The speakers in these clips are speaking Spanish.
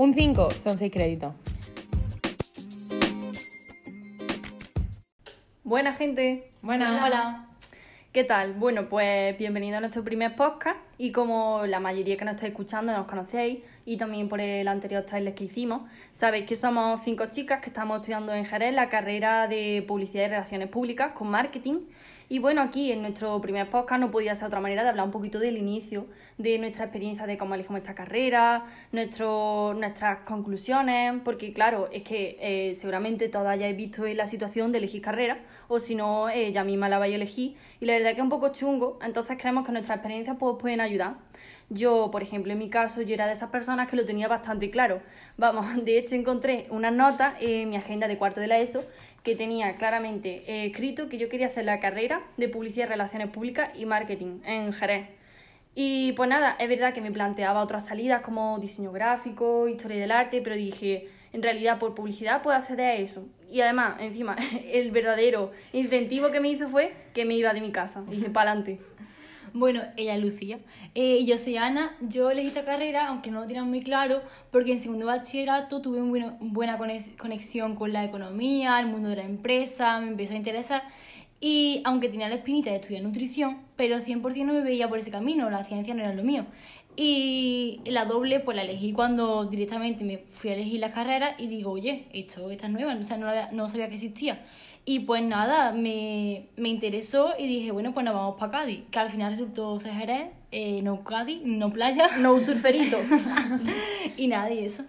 Un 5 son 6 créditos. Buena gente. Buenas. Hola. ¿Qué tal? Bueno, pues bienvenido a nuestro primer podcast y como la mayoría que nos está escuchando nos conocéis y también por el anterior trailer que hicimos, sabéis que somos cinco chicas que estamos estudiando en Jerez la carrera de Publicidad y Relaciones Públicas con Marketing y bueno, aquí en nuestro primer podcast no podía ser otra manera de hablar un poquito del inicio, de nuestra experiencia de cómo elegimos esta carrera, nuestro, nuestras conclusiones, porque claro, es que eh, seguramente todas hayáis visto la situación de elegir carrera, o si no, eh, ya misma la vais a elegir, y la verdad que es un poco chungo, entonces creemos que nuestras experiencias pues, pueden ayudar. Yo, por ejemplo, en mi caso, yo era de esas personas que lo tenía bastante claro. Vamos, de hecho encontré unas notas en mi agenda de cuarto de la ESO que tenía claramente eh, escrito que yo quería hacer la carrera de Publicidad, Relaciones Públicas y Marketing en Jerez. Y pues nada, es verdad que me planteaba otras salidas como diseño gráfico, historia del arte, pero dije, en realidad por publicidad puedo acceder a eso. Y además, encima, el verdadero incentivo que me hizo fue que me iba de mi casa. dije, para adelante. Bueno, ella es Lucía. Eh, yo soy Ana. Yo elegí esta carrera, aunque no lo tenía muy claro, porque en segundo bachillerato tuve una buena conexión con la economía, el mundo de la empresa, me empezó a interesar. Y aunque tenía la espinita de estudiar nutrición, pero 100% no me veía por ese camino, la ciencia no era lo mío. Y la doble, pues la elegí cuando directamente me fui a elegir la carrera y digo, oye, esto, esta es nueva, o sea, no, no sabía que existía. Y pues nada, me, me interesó y dije, bueno, pues nos vamos para Cádiz, que al final resultó ser Jerez, eh, no Cádiz, no playa. No un surferito. y nada, y eso.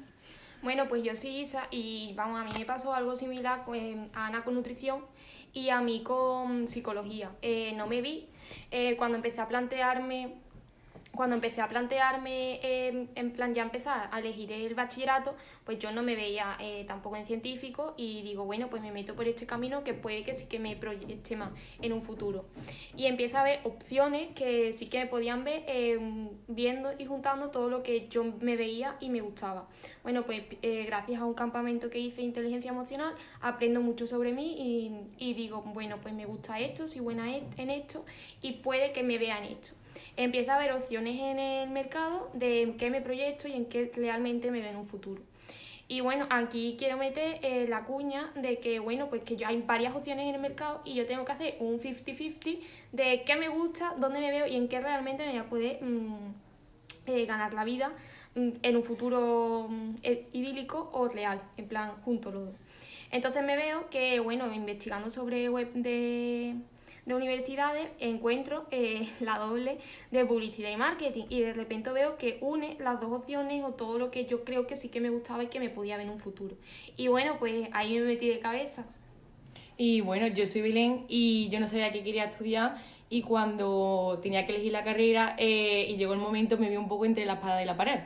Bueno, pues yo soy Isa y vamos, a mí me pasó algo similar con, a Ana con nutrición y a mí con psicología. Eh, no me vi eh, cuando empecé a plantearme cuando empecé a plantearme, em, en plan ya empezar a elegir el bachillerato, pues yo no me veía eh, tampoco en científico y digo, bueno, pues me meto por este camino que puede que sí que me proyecte más en un futuro. Y empiezo a ver opciones que sí que me podían ver em, viendo y juntando todo lo que yo me veía y me gustaba. Bueno, pues eh, gracias a un campamento que hice de inteligencia emocional, aprendo mucho sobre mí y, digo, bueno, pues me gusta esto, soy buena en esto y puede que me vean esto empieza a haber opciones en el mercado de en qué me proyecto y en qué realmente me veo en un futuro. Y bueno, aquí quiero meter eh, la cuña de que, bueno, pues que yo hay varias opciones en el mercado y yo tengo que hacer un 50-50 de qué me gusta, dónde me veo y en qué realmente me voy a poder mm, eh, ganar la vida mm, en un futuro mm, eh, idílico o real, en plan, juntos los dos. Entonces me veo que, bueno, investigando sobre web de, de universidades encuentro eh, la doble de publicidad y marketing y de repente veo que une las dos opciones o todo lo que yo creo que sí que me gustaba y que me podía ver en un futuro. Y bueno, pues ahí me metí de cabeza. Y bueno, yo soy Belén y yo no sabía qué quería estudiar y cuando tenía que elegir la carrera eh, y llegó el momento me vi un poco entre la espada y la pared.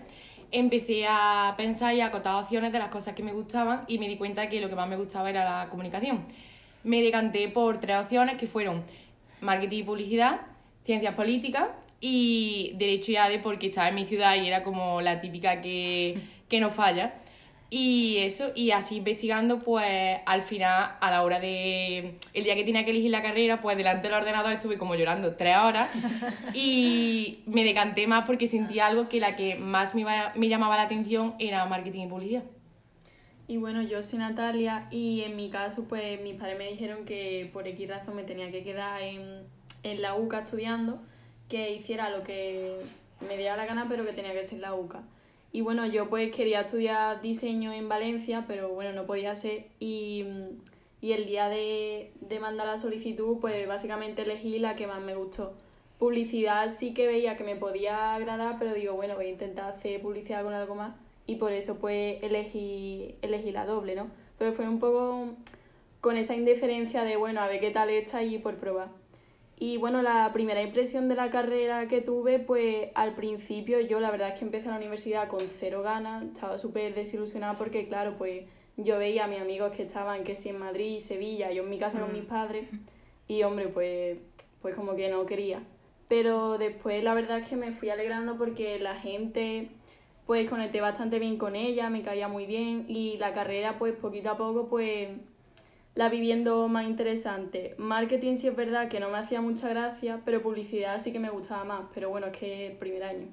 Empecé a pensar y a acotar opciones de las cosas que me gustaban y me di cuenta que lo que más me gustaba era la comunicación me decanté por tres opciones que fueron marketing y publicidad, ciencias políticas y derecho y ADE porque estaba en mi ciudad y era como la típica que, que no falla. Y eso, y así investigando, pues al final, a la hora de. El día que tenía que elegir la carrera, pues delante del ordenador estuve como llorando tres horas. Y me decanté más porque sentía algo que la que más me, me llamaba la atención era marketing y publicidad. Y bueno, yo soy Natalia y en mi caso pues mis padres me dijeron que por X razón me tenía que quedar en, en la UCA estudiando, que hiciera lo que me diera la gana pero que tenía que ser la UCA. Y bueno, yo pues quería estudiar diseño en Valencia, pero bueno, no podía ser y, y el día de, de mandar la solicitud pues básicamente elegí la que más me gustó. Publicidad sí que veía que me podía agradar, pero digo, bueno, voy a intentar hacer publicidad con algo más y por eso pues elegí, elegí la doble, ¿no? Pero fue un poco con esa indiferencia de, bueno, a ver qué tal está y por probar. Y bueno, la primera impresión de la carrera que tuve, pues al principio yo la verdad es que empecé la universidad con cero ganas, estaba súper desilusionada porque claro, pues yo veía a mis amigos que estaban, que sí, en Madrid, Sevilla, yo en mi casa con mis mm. padres, y hombre, pues, pues como que no quería. Pero después la verdad es que me fui alegrando porque la gente pues conecté bastante bien con ella, me caía muy bien y la carrera pues poquito a poco pues la viviendo más interesante. Marketing sí es verdad que no me hacía mucha gracia, pero publicidad sí que me gustaba más, pero bueno, es que el primer año.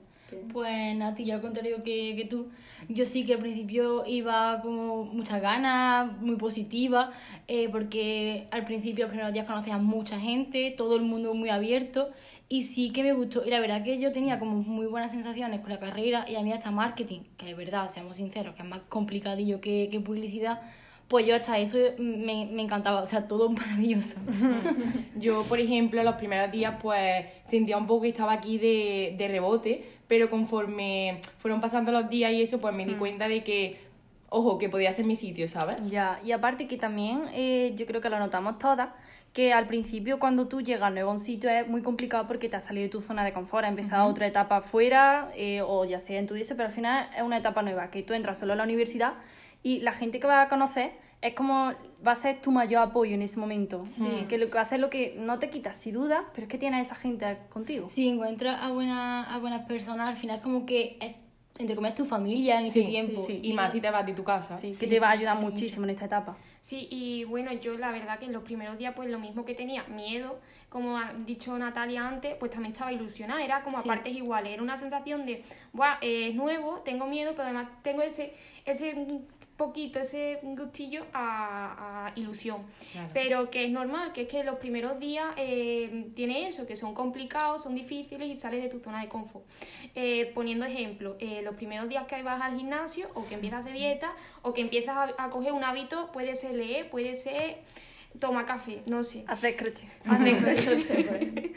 Pues Nati, yo al contrario que, que tú, yo sí que al principio iba como muchas ganas, muy positiva, eh, porque al principio, los primeros días conocías a mucha gente, todo el mundo muy abierto, y sí que me gustó. Y la verdad que yo tenía como muy buenas sensaciones con la carrera, y a mí hasta marketing, que es verdad, seamos sinceros, que es más complicadillo que, que publicidad, pues yo hasta eso me, me encantaba, o sea, todo maravilloso. Yo, por ejemplo, los primeros días, pues sentía un poco que estaba aquí de, de rebote, pero conforme fueron pasando los días y eso, pues me di cuenta de que, ojo, que podía ser mi sitio, ¿sabes? Ya, y aparte que también eh, yo creo que lo notamos todas, que al principio cuando tú llegas nuevo a un sitio es muy complicado porque te has salido de tu zona de confort, has empezado otra etapa fuera eh, o ya sea en tu dice, pero al final es una etapa nueva, que tú entras solo a la universidad y la gente que vas a conocer es como va a ser tu mayor apoyo en ese momento. Sí. Que lo que hace es lo que no te quitas sin duda, pero es que tienes a esa gente contigo. Si encuentras a, buena, a buenas personas, al final como que es, entre comillas, tu familia en ese tiempo. sí, Y más si te vas de tu casa. Que te va a ayudar muchísimo en esta etapa. Sí, y bueno, yo la verdad que en los primeros días, pues lo mismo que tenía miedo, como ha dicho Natalia antes, pues también estaba ilusionada, era como a partes iguales, era una sensación de, Buah, eh, es nuevo, tengo miedo, pero además tengo ese, ese poquito, ese gustillo a, a ilusión. Claro. Pero que es normal, que es que los primeros días eh, tiene eso, que son complicados, son difíciles y sales de tu zona de confort. Eh, poniendo ejemplo, eh, los primeros días que vas al gimnasio o que empiezas de dieta o que empiezas a, a coger un hábito, puede ser leer, puede ser toma café, no sé. Hacer crochet. Hacer crochet.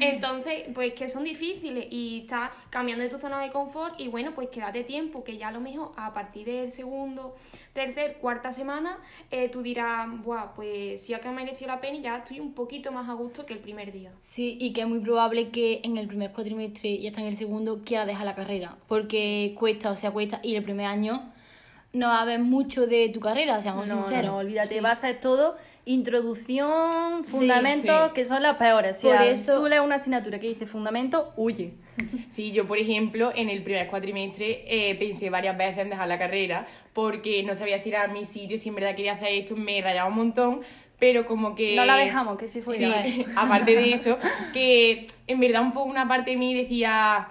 Entonces, pues que son difíciles y estás cambiando de tu zona de confort y bueno, pues quédate tiempo, que ya a lo mejor a partir del segundo, tercer, cuarta semana, eh, tú dirás, Buah, pues sí ha que mereció la pena y ya estoy un poquito más a gusto que el primer día. Sí, y que es muy probable que en el primer cuatrimestre y hasta en el segundo quiera dejar la carrera, porque cuesta, o sea, cuesta, y el primer año no va a haber mucho de tu carrera, seamos No, no, sinceros. no, olvídate, Sí. va a ser todo introducción, fundamentos, sí. que son las peores. Si Por a- eso- tú lees una asignatura que dice fundamento, huye. Sí, yo por ejemplo en el primer cuatrimestre eh, pensé varias veces en dejar la carrera porque no sabía si era mi sitio, si en verdad quería hacer esto, me rayaba un montón, pero como que... No la dejamos, que sí fue Sí, aparte de eso, que en verdad un poco una parte de mí decía,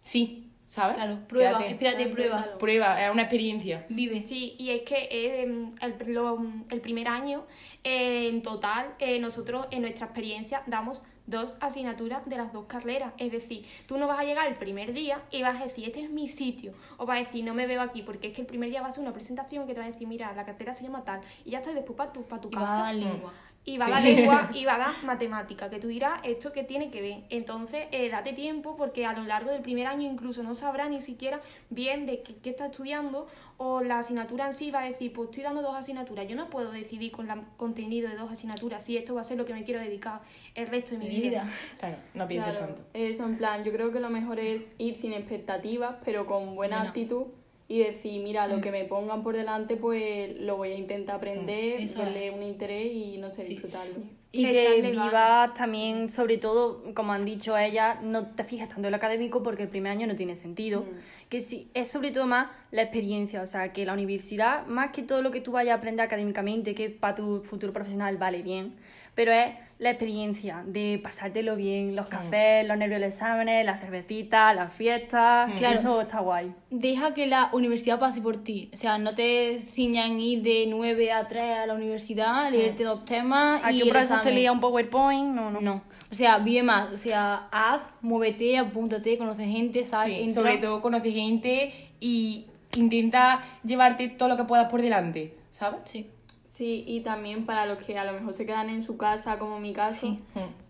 sí, ¿sabes? Claro, prueba, Quédate. espérate, prueba, Prueba, es una experiencia. vive. Sí, y es que eh, el, lo- el primer año, eh, en total, eh, nosotros en nuestra experiencia damos dos asignaturas de las dos carreras. Es decir, tú no vas a llegar el primer día y vas a decir, este es mi sitio. O vas a decir, no me veo aquí, porque es que el primer día va a ser una presentación que te va a decir, mira, la cartera se llama tal. Y ya está, y después para tu, para tu Y va a casa. dar lengua. Y va a Sí. dar lengua y va a dar matemática, que tú dirás esto que tiene que ver. Entonces, eh, date tiempo porque a lo largo del primer año incluso no sabrás ni siquiera bien de qué, qué está estudiando o la asignatura en sí va a decir, pues estoy dando dos asignaturas. Yo no puedo decidir con el contenido de dos asignaturas si esto va a ser lo que me quiero dedicar el resto de mi Mi vida. vida. Claro, no pienses Claro, tanto. eso en plan, yo creo que lo mejor es ir sin expectativas, pero con buena Buena. actitud y decir, mira, lo que me pongan por delante, pues lo voy a intentar aprender, Eso verle un interés y no sé, Sí. disfrutarlo. Y que vivas también, sobre todo, como han dicho ellas, no te fijas tanto en lo académico porque el primer año no tiene sentido. Que sí, es sobre todo más la experiencia, o sea, que la universidad, más que todo lo que tú vayas a aprender académicamente, que para tu futuro profesional vale bien, pero es la experiencia de pasártelo bien, los cafés, los nervios de exámenes, las cervecitas, las fiestas, Claro. eso está guay. Deja que la universidad pase por ti. O sea, no te ciñan ir de 9 a 3 a la universidad, leerte dos temas Aquí y profesor te lía un PowerPoint, no, no. No. O sea, vive más. O sea, haz, muévete, apúntate, conoce gente, sal, Sí, entra. sobre todo conoce gente y intenta llevarte todo lo que puedas por delante, ¿sabes? Sí. Sí, y también para los que a lo mejor se quedan en su casa, como mi caso, Sí.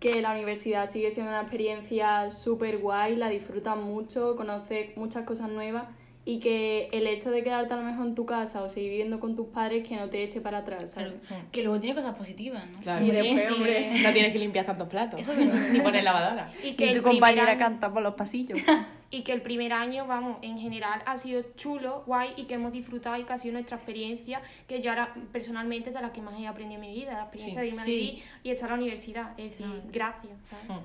que la universidad sigue siendo una experiencia súper guay, la disfrutas mucho, conoces muchas cosas nuevas y que el hecho de quedarte a lo mejor en tu casa o seguir viviendo con tus padres que no te eche para atrás, ¿sabes? Que luego tiene cosas positivas, ¿no? Claro. Sí, Sí, después, sí. hombre. No tienes que limpiar tantos platos. Eso es verdad. Ni poner lavadora. Y que, tu compañera canta por los pasillos. y que el primer año, vamos, en general ha sido chulo, guay y que hemos disfrutado y que ha sido nuestra experiencia, que yo ahora personalmente es de las que más he aprendido en mi vida, la experiencia Sí. de irme a Sí. vivir y estar a la universidad. Es decir, gracias. ¿sabes? Mm.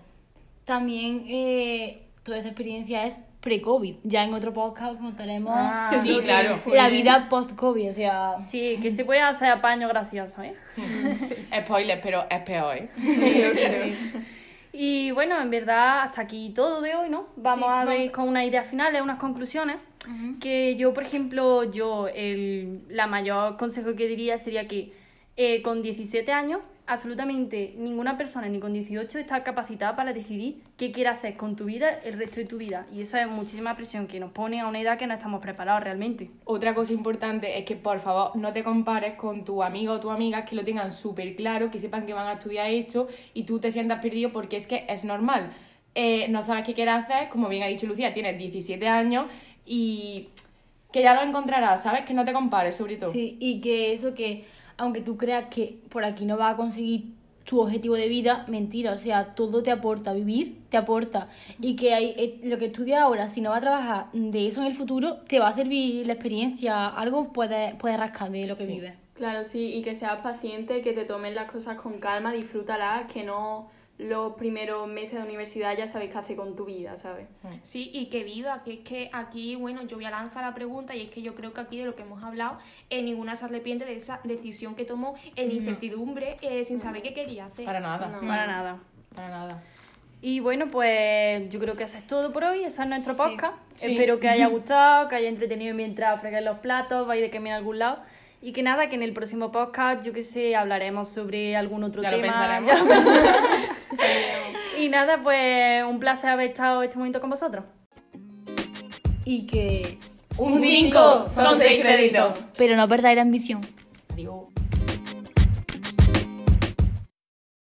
También eh, toda esta experiencia es pre-COVID. Ya en otro podcast contaremos Ah, Sí, claro. la vida post-COVID. O sea, Sí, que se puede hacer apaños graciosos, ¿eh? Spoiler, pero es peor, ¿eh? Y bueno, en verdad, hasta aquí todo de hoy, ¿no? Vamos Sí, a ver vamos- con unas ideas finales, unas conclusiones. Que yo, por ejemplo, yo, el la mayor consejo que diría sería que eh, con 17 años, absolutamente ninguna persona, ni con 18, está capacitada para decidir qué quiere hacer con tu vida el resto de tu vida. Y eso es muchísima presión que nos pone a una edad que no estamos preparados realmente. Otra cosa importante es que por favor no te compares con tu amigo o tu amiga que lo tengan súper claro, que sepan que van a estudiar esto y tú te sientas perdido porque es que es normal. Eh, no sabes qué quieres hacer, como bien ha dicho Lucía, tienes 17 años y que ya lo encontrarás, ¿sabes? Que no te compares sobre todo. Sí, y que eso que, aunque tú creas que por aquí no vas a conseguir tu objetivo de vida, mentira, o sea, todo te aporta, vivir te aporta. Y que hay, eh, lo que estudias ahora, si no vas a trabajar de eso en el futuro, te va a servir la experiencia, algo puedes, puedes rascar de lo que Sí. vives. Claro, sí, y que seas paciente, que te tomes las cosas con calma, disfrútalas, que no los primeros meses de universidad ya sabes qué hacer con tu vida, ¿sabes? Sí, y que viva, que es que aquí, bueno, yo voy a lanzar la pregunta y es que yo creo que aquí de lo que hemos hablado, eh, ninguna se arrepiente de esa decisión que tomó en incertidumbre, eh, sin saber qué quería hacer. Para nada. No. Para nada. Para nada. Y bueno, pues yo creo que eso es todo por hoy. Ese es nuestro Sí. podcast. Sí. Espero que haya gustado, que haya entretenido mientras fregáis los platos, vais de camino a algún lado. Y que nada, que en el próximo podcast, yo que sé, hablaremos sobre algún otro Ya lo tema. pensaremos. ya lo pensaremos. y nada, pues un placer haber estado este momento con vosotros. Y que... Un 5 son 6 créditos. Pero no perdáis la ambición. Digo.